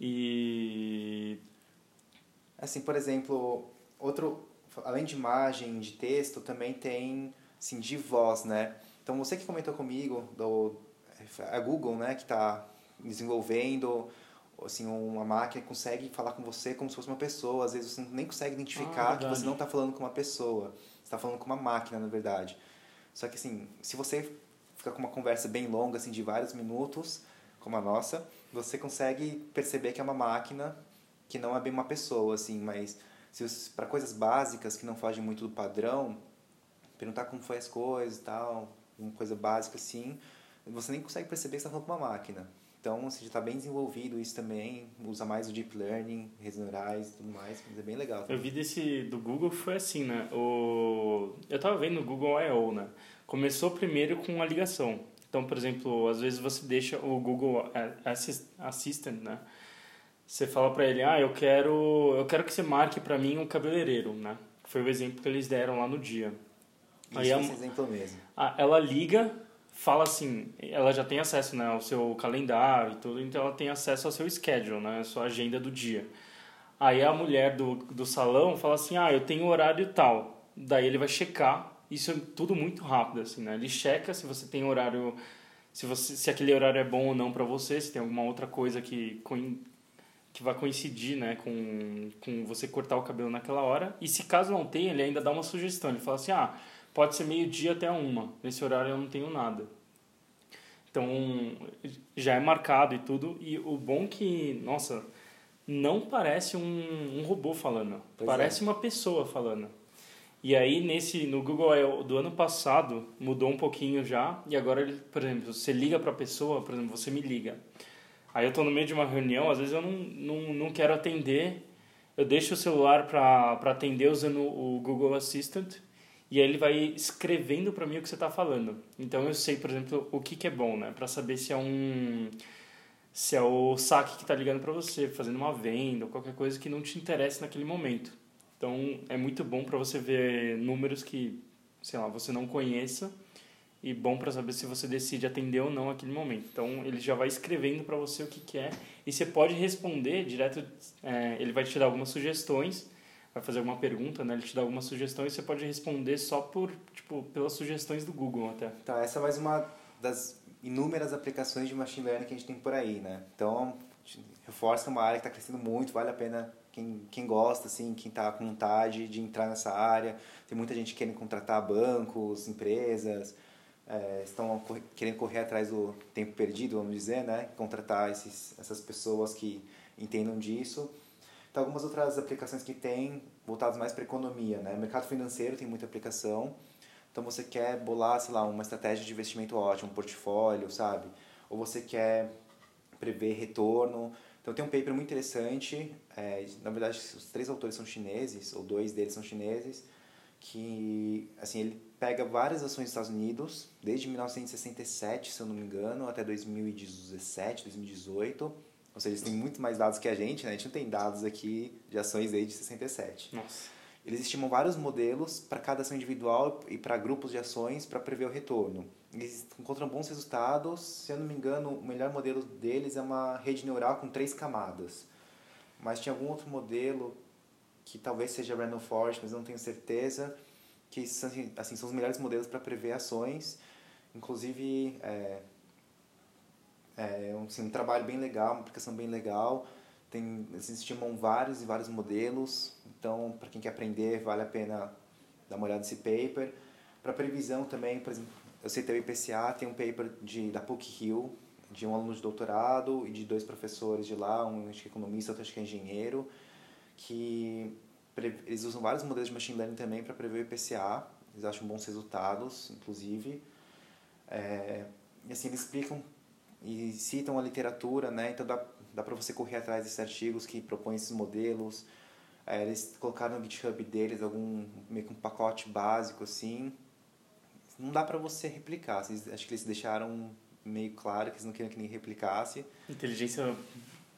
E assim, por exemplo, outro além de imagem, de texto, também tem assim de voz, né? Então você que comentou comigo do a Google, né, que está desenvolvendo assim, uma máquina consegue falar com você como se fosse uma pessoa. Às vezes você nem consegue identificar ah, que você não está falando com uma pessoa. Você está falando com uma máquina, na verdade. Só que, assim, se você ficar com uma conversa bem longa, assim, de vários minutos, como a nossa, você consegue perceber que é uma máquina que não é bem uma pessoa, assim, mas para coisas básicas que não fogem muito do padrão, perguntar como foi as coisas e tal, uma coisa básica assim, você nem consegue perceber que está falando com uma máquina. Então, você já está bem desenvolvido isso também, usa mais o Deep Learning, redes neurais e tudo mais, mas é bem legal. Também. Eu vi desse do Google foi assim, né? O... Eu estava vendo no Google I.O., né? Começou primeiro com a ligação. Então, por exemplo, às vezes você deixa o Google Assistant, né? Você fala para ele, ah, eu quero, eu quero que você marque para mim um cabeleireiro, né? Foi o exemplo que eles deram lá no dia. Isso, Aí esse a, exemplo mesmo. A, ela liga, fala assim, ela já tem acesso né, ao seu calendário e tudo, então ela tem acesso ao seu schedule, né? A sua agenda do dia. Aí a mulher do, do salão fala assim, ah, eu tenho horário tal. Daí ele vai checar, isso é tudo muito rápido, assim, né? Ele checa se você tem horário, se, você, se aquele horário é bom ou não para você, se tem alguma outra coisa que que vai coincidir né, com, com você cortar o cabelo naquela hora. E se caso não tenha, ele ainda dá uma sugestão. Ele fala assim, ah, pode ser meio-dia até uma. Nesse horário eu não tenho nada. Então, já é marcado e tudo. E o bom é que, nossa, não parece um, um robô falando. Pois parece é. uma pessoa falando. E aí, nesse, no Google do ano passado, mudou um pouquinho já. E agora, ele, por exemplo, você liga para a pessoa, por exemplo, você me liga. Aí eu estou no meio de uma reunião, às vezes eu não, não, não quero atender, eu deixo o celular para atender usando o Google Assistant e aí ele vai escrevendo para mim o que você está falando. Então eu sei, por exemplo, o que, que é bom, né? Para saber se é um se é o saque que está ligando para você, fazendo uma venda ou qualquer coisa que não te interesse naquele momento. Então é muito bom para você ver números que, sei lá, você não conheça e bom para saber se você decide atender ou não aquele momento. Então ele já vai escrevendo para você o que quer é, e você pode responder direto. É, ele vai te dar algumas sugestões, vai fazer alguma pergunta, né? Ele te dá algumas sugestões e você pode responder só por tipo pelas sugestões do Google até. Tá, essa é mais uma das inúmeras aplicações de machine learning que a gente tem por aí, né? Então reforça uma área que está crescendo muito, vale a pena quem, quem gosta, assim, quem está com vontade de entrar nessa área. Tem muita gente querendo contratar bancos, empresas, é, estão querendo correr atrás do tempo perdido, vamos dizer, né? Contratar esses, essas pessoas que entendam disso. Então, algumas outras aplicações que tem voltadas mais para economia, né? mercado financeiro tem muita aplicação. Então, você quer bolar, sei lá, uma estratégia de investimento ótima, um portfólio, sabe? Ou você quer prever retorno. Então, tem um paper muito interessante. É, na verdade, os três autores são chineses, ou dois deles são chineses, que, assim, ele pega várias ações dos Estados Unidos, desde 1967, se eu não me engano, até 2017, 2018. Ou seja, eles têm muito mais dados que a gente, né? A gente não tem dados aqui de ações desde 67. Nossa. Eles estimam vários modelos para cada ação individual e para grupos de ações para prever o retorno. Eles encontram bons resultados. Se eu não me engano, o melhor modelo deles é uma rede neural com três camadas. Mas tinha algum outro modelo que talvez seja Random Forest, mas eu não tenho certeza que são, assim, são os melhores modelos para prever ações. Inclusive, é, é assim, um trabalho bem legal, uma aplicação bem legal. Tem, estimam vários e vários modelos, então, para quem quer aprender, vale a pena dar uma olhada nesse paper. Para previsão também, por exemplo, eu citei o IPCA, tem um paper de, da PUC-Rio, de um aluno de doutorado e de dois professores de lá, um acho que é economista, outro acho que é engenheiro, que eles usam vários modelos de machine learning também para prever o IPCA. Eles acham bons resultados, inclusive. É, e assim, eles explicam e citam a literatura, né? Então dá, dá para você correr atrás desses artigos que propõem esses modelos. É, eles colocaram no GitHub deles algum meio que um pacote básico assim. Não dá para você replicar. Acho que eles deixaram meio claro que eles não queriam que ninguém replicasse. Inteligência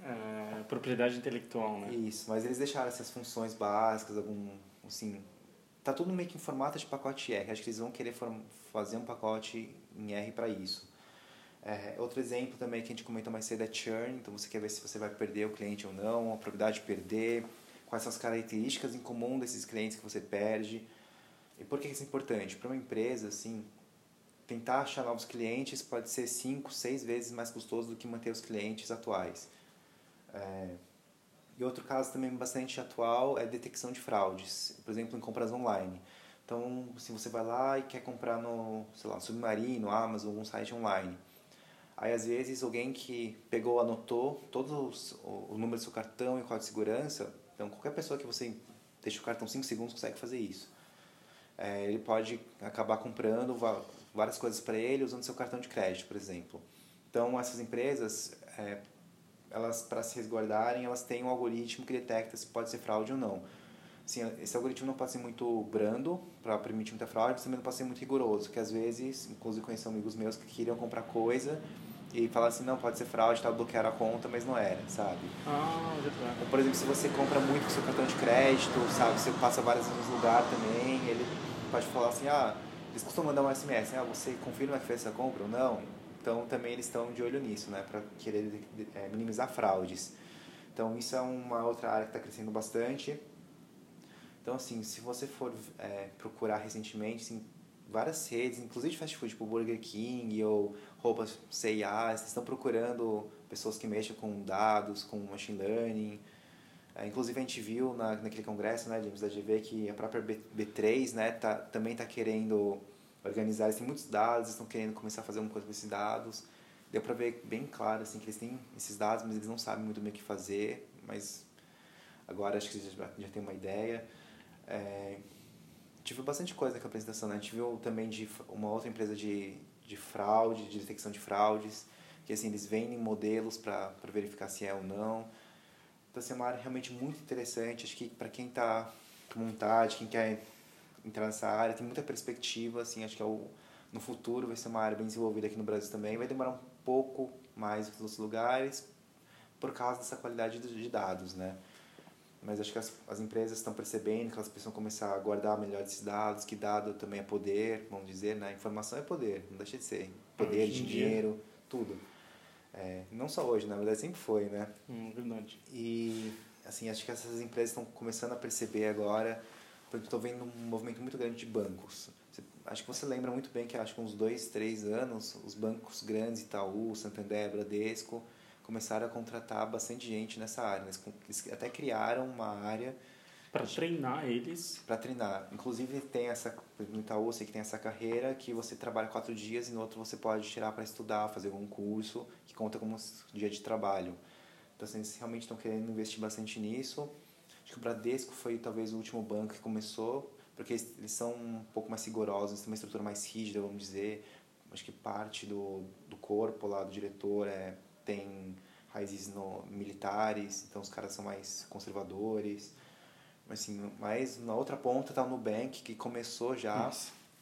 é, propriedade intelectual, né? Isso, mas eles deixaram essas funções básicas, algum, assim, tá tudo meio que em formato de pacote R. Acho que eles vão querer fazer um pacote em R para isso. É, outro exemplo também que a gente comentou mais cedo é churn, então você quer ver se você vai perder o cliente ou não, a probabilidade de perder, quais são as características em comum desses clientes que você perde. E por que isso é importante? Para uma empresa, assim, tentar achar novos clientes pode ser 5, 6 vezes mais custoso do que manter os clientes atuais. É, e outro caso também bastante atual é detecção de fraudes, por exemplo, em compras online. Então, se você vai lá e quer comprar no, sei lá, Submarino, Amazon, algum site online, Aí, às vezes, alguém que pegou, anotou todos os, o, o número do seu cartão e o código de segurança, então qualquer pessoa que você deixa o cartão 5 segundos consegue fazer isso. É, ele pode acabar comprando várias coisas para ele usando seu cartão de crédito, por exemplo. Então, essas empresas, é, elas para se resguardarem, elas têm um algoritmo que detecta se pode ser fraude ou não. Assim, esse algoritmo não pode ser muito brando para permitir muita fraude, mas também não pode ser muito rigoroso, porque às vezes, inclusive conheço amigos meus que queriam comprar coisa e falar assim, não, pode ser fraude, tá, bloquearam a conta, mas não era, sabe? Ah, Ou, por exemplo, se você compra muito com seu cartão de crédito, sabe, você passa várias vezes no lugar também, ele pode falar assim, ah, eles costumam mandar um SMS, ah, você confirma que fez essa compra ou não? Então, também eles estão de olho nisso, né, para querer é, minimizar fraudes. Então, isso é uma outra área que está crescendo bastante. Então, assim, se você for é, procurar recentemente, assim, várias redes, inclusive de fast food, tipo Burger King ou roupas C&A, estão procurando pessoas que mexem com dados, com machine learning. É, inclusive a gente viu na, naquele congresso, né, James, da GV, que a própria B, B3 né, tá, também está querendo organizar, eles têm muitos dados, estão querendo começar a fazer alguma coisa com esses dados. Deu para ver bem claro assim, que eles têm esses dados, mas eles não sabem muito bem o que fazer, mas agora acho que já, já tem uma ideia. É, tive bastante coisa naquela apresentação, né? A gente viu também de uma outra empresa de, de fraude, de detecção de fraudes, que assim, eles vendem modelos para verificar se é ou não. Então, assim, é uma área realmente muito interessante. Acho que para quem está com vontade, quem quer entrar nessa área, tem muita perspectiva, assim, acho que é o, no futuro vai ser uma área bem desenvolvida aqui no Brasil também. Vai demorar um pouco mais que nos lugares, por causa dessa qualidade de dados, né? Mas acho que as, as empresas estão percebendo que elas precisam começar a guardar melhor esses dados, que dado também é poder, vamos dizer, né? Informação é poder, não deixa de ser. Poder, hoje dinheiro, dia. tudo. É, não só hoje, na verdade sempre foi, né? Hum, verdade. E, assim, acho que essas empresas estão começando a perceber agora, porque estou vendo um movimento muito grande de bancos. Você, acho que você lembra muito bem que, acho que uns dois, três anos, os bancos grandes, Itaú, Santander, Bradesco, começaram a contratar bastante gente nessa área. Eles até criaram uma área para treinar eles. Para treinar. Inclusive tem essa no Itaú, sei que tem essa carreira que você trabalha quatro dias e no outro você pode tirar para estudar, fazer algum curso que conta como dia de trabalho. Então assim, eles realmente estão querendo investir bastante nisso. Acho que o Bradesco foi talvez o último banco que começou, porque eles, eles são um pouco mais rigorosos, têm uma estrutura mais rígida, vamos dizer. Acho que parte do, do corpo lá do diretor é tem raízes no, militares, então os caras são mais conservadores. Assim, mas na outra ponta está o Nubank, que começou já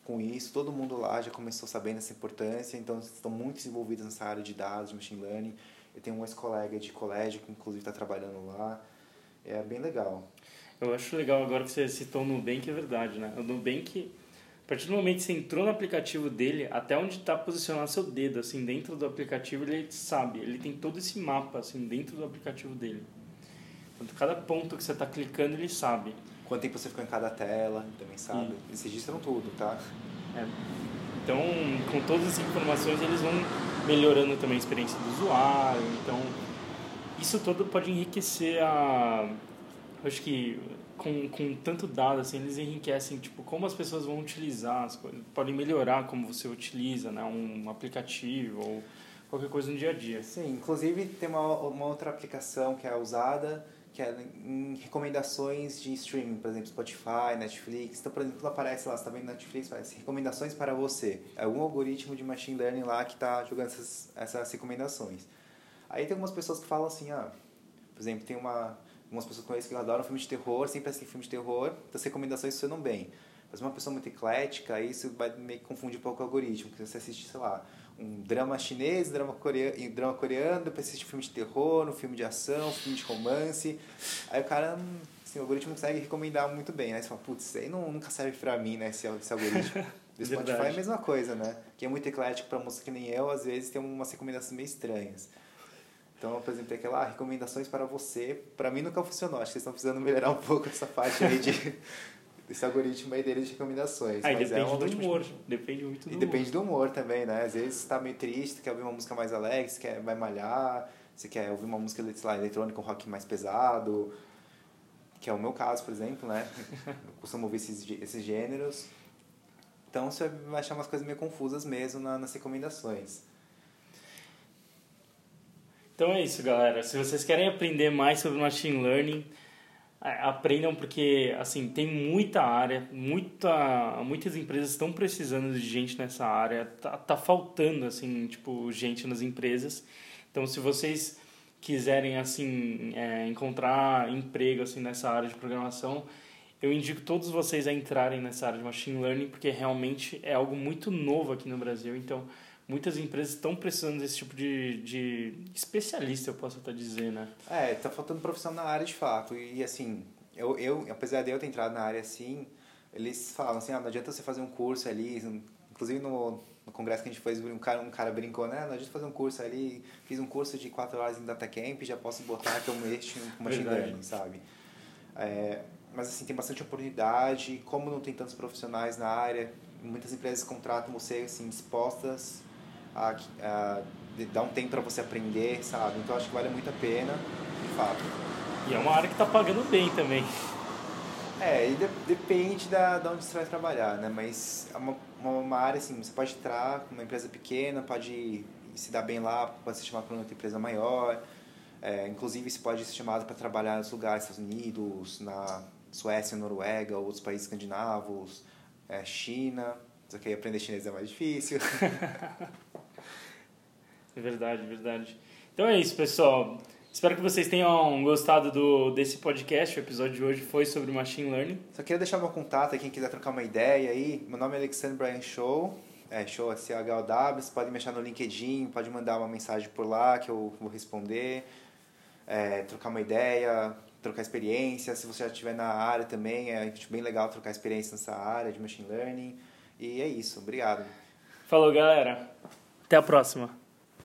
com isso, todo mundo lá já começou sabendo essa importância, então estão muito desenvolvidos nessa área de dados, de machine learning. Eu tenho um ex-colega de colégio que inclusive está trabalhando lá. É bem legal. Eu acho legal agora que você citou o Nubank, é verdade, né? O Nubank a partir do momento que você entrou no aplicativo dele, até onde está posicionado seu dedo, assim, dentro do aplicativo, ele sabe. Ele tem todo esse mapa, assim, dentro do aplicativo dele. Então, cada ponto que você está clicando, ele sabe. Quanto tempo você ficou em cada tela, também sabe. Sim. Eles registram tudo, tá? É. Então, com todas as informações, eles vão melhorando também a experiência do usuário. Então, isso todo pode enriquecer a... Acho que com, com tanto dado, assim, eles enriquecem, tipo, como as pessoas vão utilizar as coisas. Podem melhorar como você utiliza, né? Um aplicativo ou qualquer coisa no dia a dia. Sim, inclusive tem uma, uma outra aplicação que é usada, que é em recomendações de streaming, por exemplo, Spotify, Netflix. Então, por exemplo, aparece lá, você está vendo Netflix, aparece recomendações para você. É algum algoritmo de machine learning lá que está jogando essas, essas recomendações. Aí tem algumas pessoas que falam assim, ah, por exemplo, tem uma algumas pessoas conhecem que adoram filme de terror, sempre assistem filme de terror, então as recomendações funcionam bem. Mas uma pessoa muito eclética, isso vai meio que confundir um pouco o algoritmo, porque você assiste, sei lá, um drama chinês, drama coreano, drama coreano depois assiste um filme de terror, um filme de ação, um filme de romance. Aí o cara, assim, o algoritmo consegue recomendar muito bem, né? Você fala, putz, isso aí não, nunca serve pra mim, né, esse, esse algoritmo. Do Spotify é a mesma coisa, né? Que é muito eclético pra moça que nem eu, às vezes tem umas recomendações meio estranhas. Então, exemplo, tem aquela ah, recomendações para você. Para mim nunca funcionou. Acho que eles estão precisando melhorar um pouco essa parte aí de desse algoritmo aí deles de recomendações. Aí depende é do humor. Depende muito do e humor. depende do humor também, né? Às vezes você tá meio triste, quer ouvir uma música mais alegre, você quer, vai malhar, você quer ouvir uma música, sei lá, eletrônica, um rock mais pesado, que é o meu caso, por exemplo, né? Eu costumo ouvir esses, esses gêneros. Então você vai achar umas coisas meio confusas mesmo na, nas recomendações. Então é isso, galera. Se vocês querem aprender mais sobre machine learning, aprendam porque assim tem muita área, muita, muitas empresas estão precisando de gente nessa área. Tá, tá faltando assim tipo gente nas empresas. Então se vocês quiserem assim é, encontrar emprego assim nessa área de programação, eu indico todos vocês a entrarem nessa área de machine learning porque realmente é algo muito novo aqui no Brasil. Então muitas empresas estão precisando desse tipo de, de especialista, eu posso até dizer, né? É, tá faltando profissão na área de fato. E assim, eu, eu apesar de eu ter entrado na área assim, eles falam assim, ah, não adianta você fazer um curso ali, inclusive no, no congresso que a gente fez, um cara, um cara brincou, né? Não adianta fazer um curso ali, fiz um curso de quatro horas em Datacamp, já posso botar que eu mexo com machine learning, sabe? É, mas assim, tem bastante oportunidade, como não tem tantos profissionais na área, muitas empresas contratam você assim dispostas a, a dar um tempo para você aprender, sabe? Então acho que vale muito a pena, de fato. E é uma área que está pagando bem também. É, e de, depende da, de onde você vai trabalhar, né? Mas é uma, uma área assim, você pode entrar com uma empresa pequena, pode se dar bem lá, pode ser chamado para uma outra empresa maior. É, inclusive, você pode ser chamado para trabalhar nos lugares Estados Unidos, na Suécia, Noruega, outros países escandinavos, é, China. Só que aí aprender chinês é mais difícil. É verdade, verdade. Então é isso, pessoal. Espero que vocês tenham gostado do, desse podcast. O episódio de hoje foi sobre Machine Learning. Só queria deixar meu contato, quem quiser trocar uma ideia aí. Meu nome é Alexandre Brian Show. É, show é C-H-O-W. Você pode me achar no LinkedIn, pode mandar uma mensagem por lá que eu vou responder. É, trocar uma ideia, trocar experiência. Se você já estiver na área também, é bem legal trocar experiência nessa área de Machine Learning. E é isso. Obrigado. Falou, galera. Até a próxima.